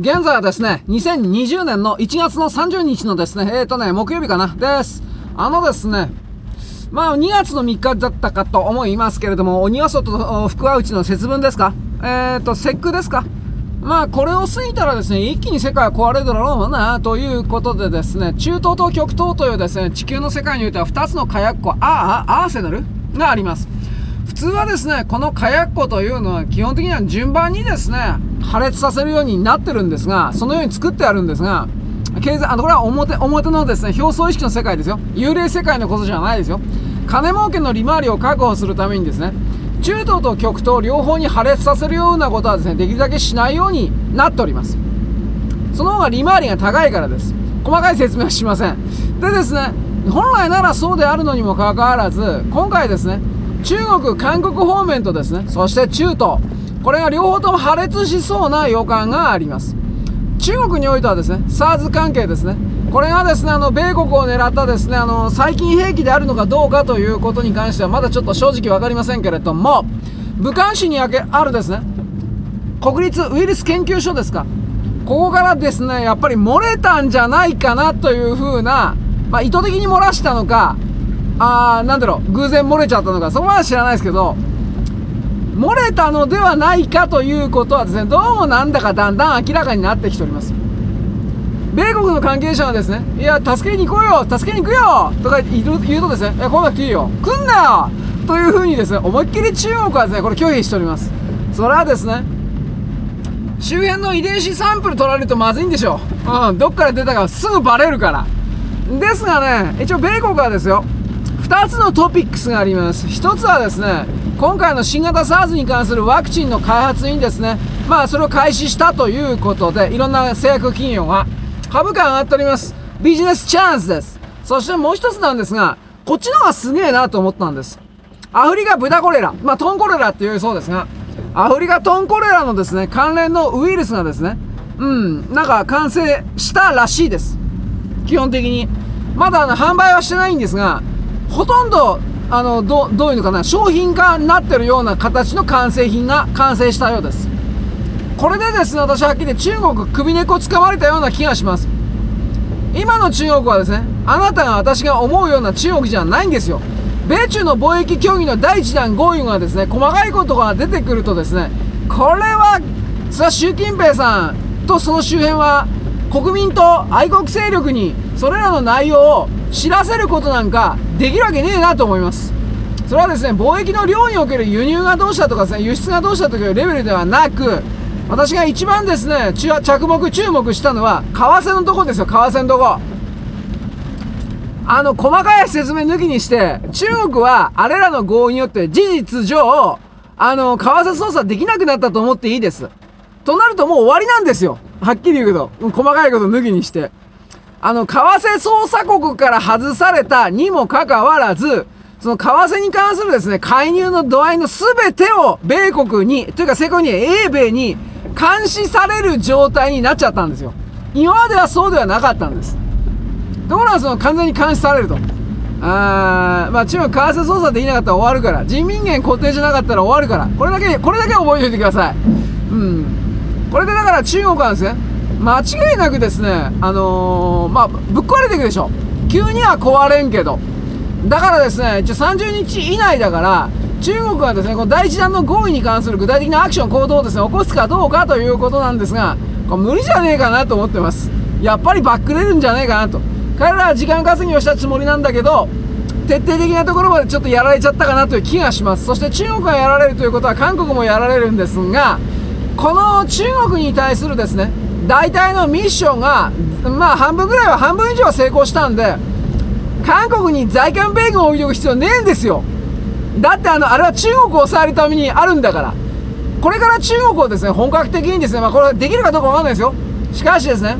現在はですね、2020年の1月の30日のですね、えーとね、木曜日かな、です。あのですね、まあ、2月の3日だったかと思いますけれども、鬼は外と福は内の節分ですか？えーと、節句ですか？まあ、これを過ぎたらですね、一気に世界は壊れるだろうな、ということでですね、中東と極東というですね、地球の世界においては2つの火薬庫、ああ、アーセナルがあります。通はですね、この火薬庫というのは基本的には順番にですね、破裂させるようになってるんですが、そのように作ってあるんですが、経済、あの、これは表、表のですね、表層意識の世界ですよ。幽霊世界のことじゃないですよ。金儲けの利回りを確保するためにですね、中東と極東両方に破裂させるようなことはですね、できるだけしないようになっております。その方が利回りが高いからです。細かい説明はしません。でですね、本来ならそうであるのにもかかわらず、今回ですね、中国、韓国方面とですね、そして中東、これが両方とも破裂しそうな予感があります。中国においてはですね、SARS 関係ですね、これがですね、あの、米国を狙ったですね、あの、最近兵器であるのかどうかということに関しては、まだちょっと正直わかりませんけれども、武漢市にあるですね、国立ウイルス研究所ですか、ここからですね、やっぱり漏れたんじゃないかなというふうな、まあ、意図的に漏らしたのか、あー、なんだろう、偶然漏れちゃったのか、そこまで知らないですけど、漏れたのではないかということはですね、どうもなんだかだんだん明らかになってきております。米国の関係者はですね、いや、助けに行こうよ助けに行くよとか言うとですね、いや、来なくていいよ来んなよというふうにですね、思いっきり中国はですね、これ拒否しております。それはですね、周辺の遺伝子サンプル取られるとまずいんでしょう。うん、どっから出たかすぐバレるから。ですがね、一応米国はですよ、2つのトピックスがあります。1つはですね、今回の新型 SARS に関するワクチンの開発にですね、まあそれを開始したということで、いろんな製薬企業が株価上がっております。ビジネスチャンスです。そしてもう一つなんですが、こっちの方がすげえなと思ったんです。アフリカ豚コレラ、まあトンコレラっていうそうですが、アフリカトンコレラのですね、関連のウイルスがですね、うん、なんか完成したらしいです。基本的に。まだあの販売はしてないんですが、ほとんど、あの、ど、どういうのかな、商品化になってるような形の完成品が完成したようです。これでですね、私はっきり中国首根っこ掴まれたような気がします。今の中国はですね、あなたが私が思うような中国じゃないんですよ。米中の貿易協議の第1弾合意がですね、細かいことが出てくるとですね、これは、それは習近平さんとその周辺は、国民と愛国勢力にそれらの内容を知らせることなんかできるわけねえなと思います。それはですね、貿易の量における輸入がどうしたとかですね、輸出がどうしたとかいうレベルではなく、私が一番ですね、着目、注目したのは、為替のとこですよ、為替のとこ。あの、細かい説明抜きにして、中国は、あれらの合意によって事実上、あの、為替操作できなくなったと思っていいです。となるともう終わりなんですよ。はっきり言うけど。細かいこと抜きにして。あの、為替操作国から外されたにもかかわらず、その為替に関するですね、介入の度合いの全てを米国に、というか正確に英米に監視される状態になっちゃったんですよ。今まではそうではなかったんです。ところがその完全に監視されると。あーまあ中国為替操作できなかったら終わるから。人民元固定じゃなかったら終わるから。これだけ、これだけ覚えておいてください。うん。これでだから中国はですね、間違いなくですね、あのー、まあ、ぶっ壊れていくでしょ。急には壊れんけど。だからですね、一応30日以内だから、中国はですね、この第一弾の合意に関する具体的なアクション、行動をですね、起こすかどうかということなんですが、これ無理じゃねえかなと思ってます。やっぱりバックれるんじゃねえかなと。彼らは時間稼ぎをしたつもりなんだけど、徹底的なところまでちょっとやられちゃったかなという気がします。そして中国がやられるということは韓国もやられるんですが、この中国に対するですね、大体のミッションが、まあ半分ぐらいは半分以上は成功したんで、韓国に在韓米軍を置いておく必要ねえんですよ。だってあの、あれは中国を抑えるためにあるんだから。これから中国をですね、本格的にですね、まあこれできるかどうかわかんないですよ。しかしですね、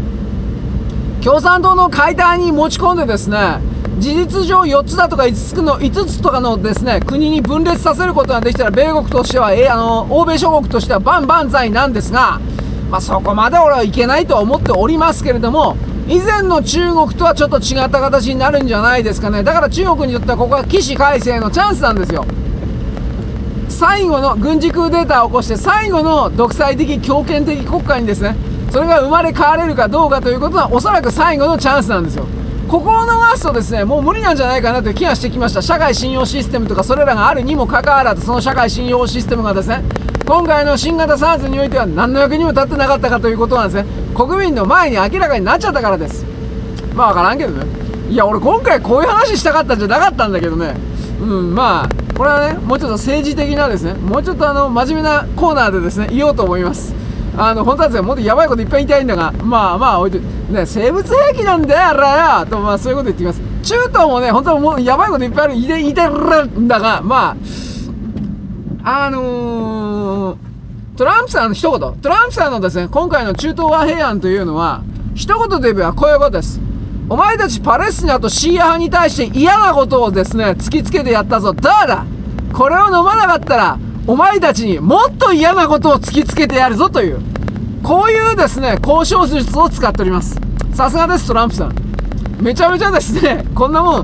共産党の解体に持ち込んでですね、事実上4つだとか5つの、5つとかのですね、国に分裂させることができたら、米国としては、えあの、欧米諸国としては万々歳なんですが、まあそこまで俺はいけないとは思っておりますけれども、以前の中国とはちょっと違った形になるんじゃないですかね。だから中国にとってはここは起死回生のチャンスなんですよ。最後の軍事クーデターを起こして最後の独裁的強権的国家にですね、それが生まれ変われるかどうかということはおそらく最後のチャンスなんですよここを逃すとですねもう無理なんじゃないかなという気がしてきました。社会信用システムとかそれらがあるにもかかわらずその社会信用システムがですね今回の新型 SARS においては何の役にも立ってなかったかということなんですね国民の前に明らかになっちゃったからです。まあ分からんけどね。いや俺今回こういう話したかったんじゃなかったんだけどね。うんまあこれはねもうちょっと政治的なですねもうちょっとあの真面目なコーナーでですね言おうと思います。あの本当はですねもっとやばいこといっぱい言いたいんだがまあまあ置いとね生物兵器なんだよあれよとまあそういうこと言ってきます。中東もね本当はもうやばいこといっぱいある言いてるんだがまああのー、トランプさんの一言。トランプさんのですね今回の中東和平案というのは一言で言えばこういうことです。お前たちパレスチナとシーア派に対して嫌なことをですね突きつけてやったぞ。だだこれを飲まなかったらお前たちにもっと嫌なことを突きつけてやるぞという。こういうですね交渉術を使っております。さすがですトランプさん。めちゃめちゃですねこんなもん。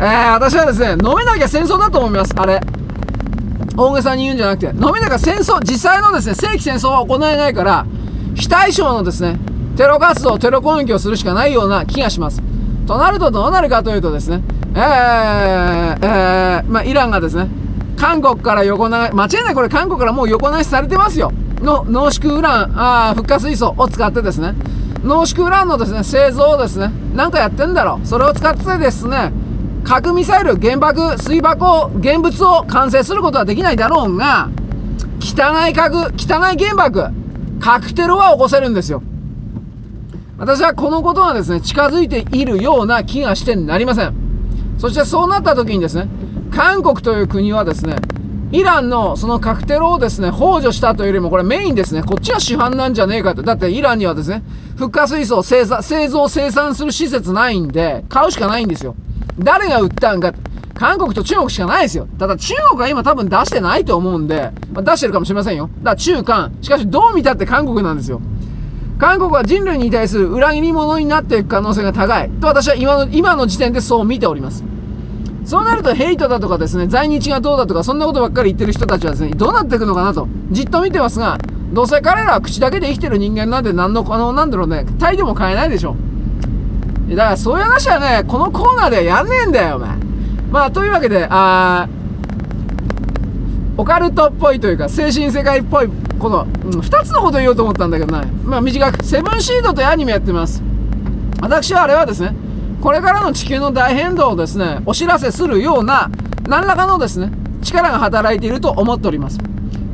えー、私はですね飲めなきゃ戦争だと思いますあれ。大げさに言うんじゃなくて。飲めなきゃ戦争実際のですね正規戦争は行えないから非対称のですねテロ活動、テロ攻撃をするしかないような気がします。となるとどうなるかというとですね、えー、えー、まあ、イランがですね、韓国から横流し、間違いないこれ韓国からもう横流しされてますよ。の濃縮ウラン、あ復活水素を使ってですね、濃縮ウランのですね、製造をですね、なんかやってんだろう。それを使ってですね、核ミサイル、原爆、水爆を現物を完成することはできないだろうが、汚い核、汚い原爆、核テロは起こせるんですよ。私はこのことはですね、近づいているような気がしてなりません。そしてそうなった時にですね、韓国という国はですね、イランのその核テロをですね、補助したというよりも、これメインですね、こっちが主犯なんじゃねえかと。だってイランにはですね、復活水素を製造、生産する施設ないんで、買うしかないんですよ。誰が売ったんか。韓国と中国しかないですよ。ただ中国は今多分出してないと思うんで、まあ、出してるかもしれませんよ。だから中韓。しかしどう見たって韓国なんですよ。韓国は人類に対する裏切り者になっていく可能性が高いと私は今の今の時点でそう見ておりますそうなるとヘイトだとかですね在日がどうだとかそんなことばっかり言ってる人たちはですねどうなっていくのかなとじっと見てますがどうせ彼らは口だけで生きてる人間なんで何のあのなんだろうね態度も変えないでしょだからそういう話はねこのコーナーではやんねえんだよお前。まあというわけであオカルトっぽいというか精神世界っぽいこの、うん、2つのことを言おうと思ったんだけどね。まあ短くセブンシードというアニメやってます。私はあれはですねこれからの地球の大変動をですねお知らせするような何らかのですね力が働いていると思っております。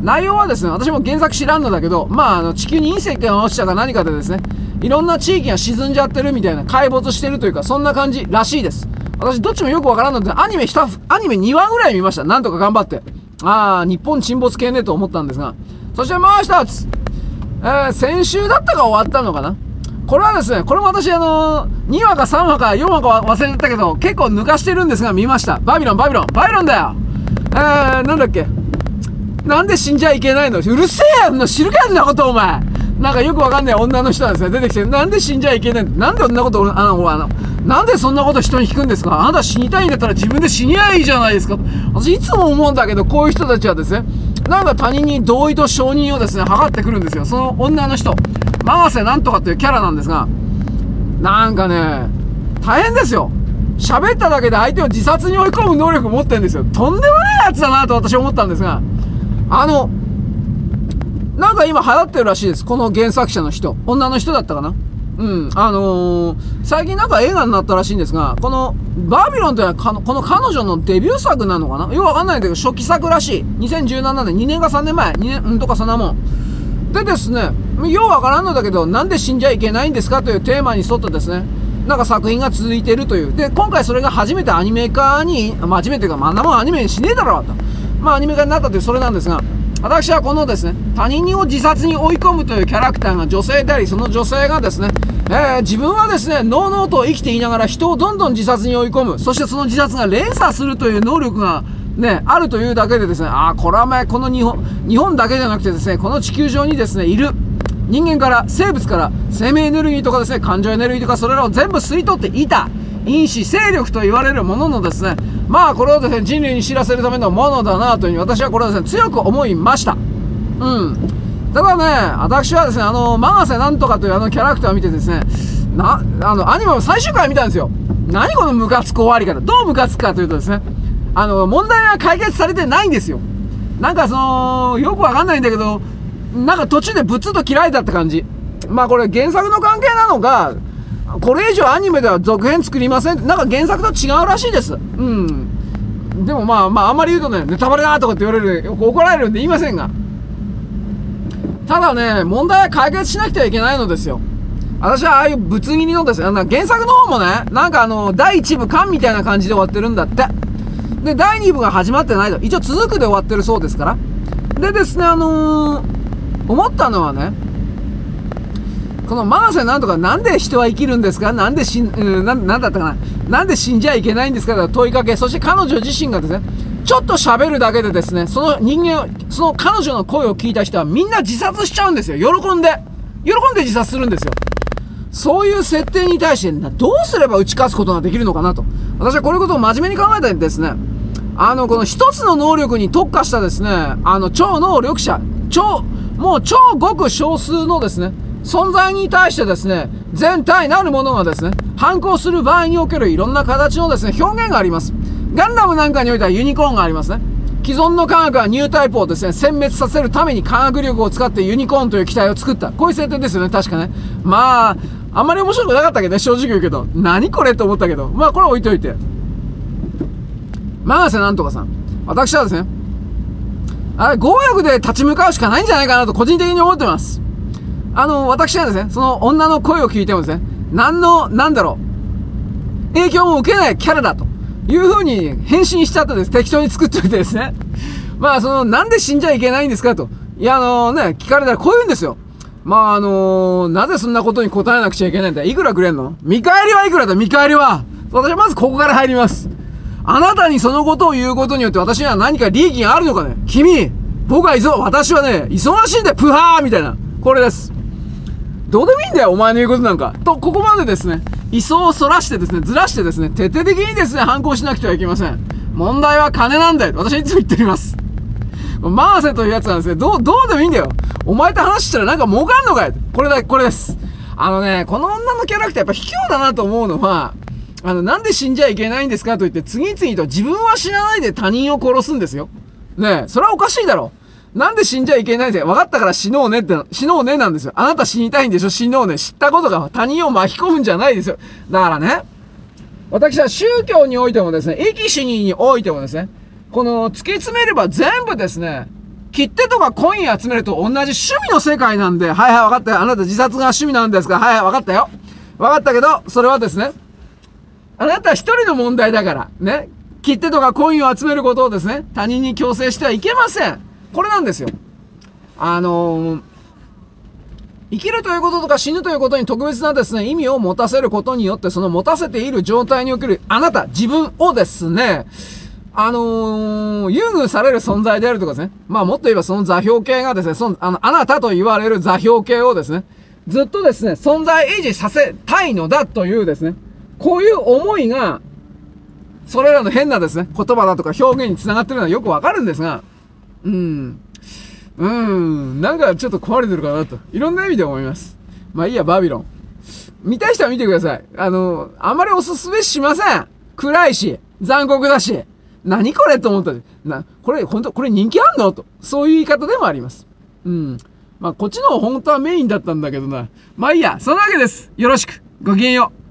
内容はですね私も原作知らんのだけどまああの地球に隕石が落ちたか何かでですねいろんな地域が沈んじゃってるみたいな壊没してるというかそんな感じらしいです。私どっちもよくわからんのでアニメアニメ2話ぐらい見ました。なんとか頑張って。ああ、日本沈没系ねと思ったんですが、そしてもう一つ、えー、先週だったか終わったのかな？これはですね、これも私あのー、2話か3話か4話か忘れてたけど、結構抜かしてるんですが見ました。バビロン、バビロン、バビロンだよ。えー、なんだっけ。なんで死んじゃいけないの？うるせえやんの知るかんなことお前。なんかよくわかんない女の人がですね、出てきて、なんで死んじゃいけないの？なんでそんなこと、あの、あの、なんでそんなこと人に聞くんですか？あなた死にたいんだったら自分で死にゃいいじゃないですか。私いつも思うんだけど、こういう人たちはですね、なんか他人に同意と承認をですね、測ってくるんですよ。その女の人、マガセなんとかっていうキャラなんですが、なんかね、大変ですよ。喋っただけで相手を自殺に追い込む能力を持ってるんですよ。とんでもないやつだなと私は思ったんですが、あの、なんか今流行ってるらしいです。この原作者の人。女の人だったかなうん。あのー、最近なんか映画になったらしいんですが、この、バービロンというのはこの彼女のデビュー作なのかな？よくわかんないんだけど、初期作らしい。2017年、2年か3年前、2年、うんとかそんなもん。でですね、ようわからんのだけど、なんで死んじゃいけないんですかというテーマに沿ってですね、なんか作品が続いてるという。で、今回それが初めてアニメ化に、まあ、初めてか、まあ、んなもんアニメにしねえだろうと。まあ、アニメ化になったというそれなんですが、私はこのですね、他人を自殺に追い込むというキャラクターが女性であり、その女性がですね、えー、自分はですね、のうのうと生きていながら人をどんどん自殺に追い込む。そしてその自殺が連鎖するという能力がね、あるというだけでですね、ああ、これは前、この日本、日本だけじゃなくてですね、この地球上にですね、いる人間から、生物から生命エネルギーとかですね、感情エネルギーとかそれらを全部吸い取っていた。因子勢力と言われるもののですね、まあこれをですね、人類に知らせるためのものだなというふうに私はこれはですね、強く思いました。うん。ただね、私はですね、あの、マガセなんとかというあのキャラクターを見てですね、な、あの、アニメの最終回見たんですよ。何このムカつく終わり方。どうムカつくかというとですね、あの、問題は解決されてないんですよ。なんかその、よくわかんないんだけど、なんか途中でブツッと切られたって感じ。まあこれ原作の関係なのか、これ以上アニメでは続編作りませんなんか原作と違うらしいです。うん。でもまあまああんまり言うとね、ネタバレだとかって言われる、怒られるんで言いませんが。ただね、問題は解決しなくてはいけないのですよ。私はああいうぶつ切りのですね、原作の方もね、なんかあの、第1部完みたいな感じで終わってるんだって。で、第2部が始まってないと。一応続くで終わってるそうですから。でですね、あのー、思ったのはね、このマーセなんとかなんで人は生きるんですか？なんで死ん、うん、ななんだったかな？なんで死んじゃいけないんですか？と問いかけ、そして彼女自身がですね、ちょっと喋るだけでですね、その人間、その彼女の声を聞いた人はみんな自殺しちゃうんですよ。喜んで。喜んで自殺するんですよ。そういう設定に対して、どうすれば打ち勝つことができるのかなと。私はこういうことを真面目に考えたんですね。あの、この一つの能力に特化したですね、あの、超能力者、超、もう超ごく少数のですね、存在に対してですね、全体なるものがですね、反抗する場合におけるいろんな形のですね、表現があります。ガンダムなんかにおいてはユニコーンがありますね。既存の科学はニュータイプをですね、殲滅させるために科学力を使ってユニコーンという機体を作った。こういう設定ですよね、確かね。まあ、あんまり面白くなかったけどね、正直言うけど。何これと思ったけど。まあ、これ置いといて。マガセなんとかさん。私はですね、あれ、強欲で立ち向かうしかないんじゃないかなと個人的に思ってます。あの、私はですね、その女の声を聞いてもですね、何の、なんだろう、影響も受けないキャラだという風に返信しちゃったです。適当に作っといてですね。まあ、その、なんで死んじゃいけないんですかと。いや、あのね、聞かれたらこう言うんですよ。まあ、あのー、なぜそんなことに答えなくちゃいけないんだいくらくれんの？見返りはいくらだ見返りは私はまずここから入ります。あなたにそのことを言うことによって私には何か利益があるのかね？君僕は忙、私はね、忙しいんだよプハーみたいな。これです。どうでもいいんだよお前の言うことなんか。と、ここまでですね、位相を反らしてですね、ずらしてですね、徹底的にですね、反抗しなくてはいけません。問題は金なんだよ。私はいつも言っております。マーセというやつなんですね、どう、どうでもいいんだよ。お前と話したらなんか儲かんのかよ。これだ、これです。あのね、この女のキャラクターやっぱ卑怯だなと思うのは、あの、なんで死んじゃいけないんですかと言って、次々と自分は死なないで他人を殺すんですよ。ねえ、それはおかしいだろ。なんで死んじゃいけないんで、分かったから死のうねって、死のうねなんですよ。あなた死にたいんでしょ死のうね。知ったことが他人を巻き込むんじゃないですよ。だからね、私は宗教においてもですね、駅死においてもですね、この突き詰めれば全部ですね、切手とかコイン集めると同じ趣味の世界なんで、はいはい分かったよ。あなた自殺が趣味なんですかはいはい分かったよ。分かったけど、それはですね、あなた一人の問題だから、ね。切手とかコインを集めることをですね、他人に強制してはいけません。これなんですよ。あのー、生きるということとか死ぬということに特別なですね、意味を持たせることによって、その持たせている状態におけるあなた、自分をですね、あのー、優遇される存在であるとかですね。まあもっと言えばその座標系がですね、その、あの、あなたと言われる座標系をですね、ずっとですね、存在維持させたいのだというですね、こういう思いが、それらの変なですね、言葉だとか表現につながってるのはよくわかるんですが、うん。うん。なんかちょっと壊れてるかなと。いろんな意味で思います。まあいいや、バビロン。見たい人は見てください。あの、あまりおすすめしません。暗いし、残酷だし。何これと思ったな、これ、本当これ人気あんのと。そういう言い方でもあります。うん。まあ、こっちの方本当はメインだったんだけどな。まあいいや、そのわけです。よろしく。ごきげんよう。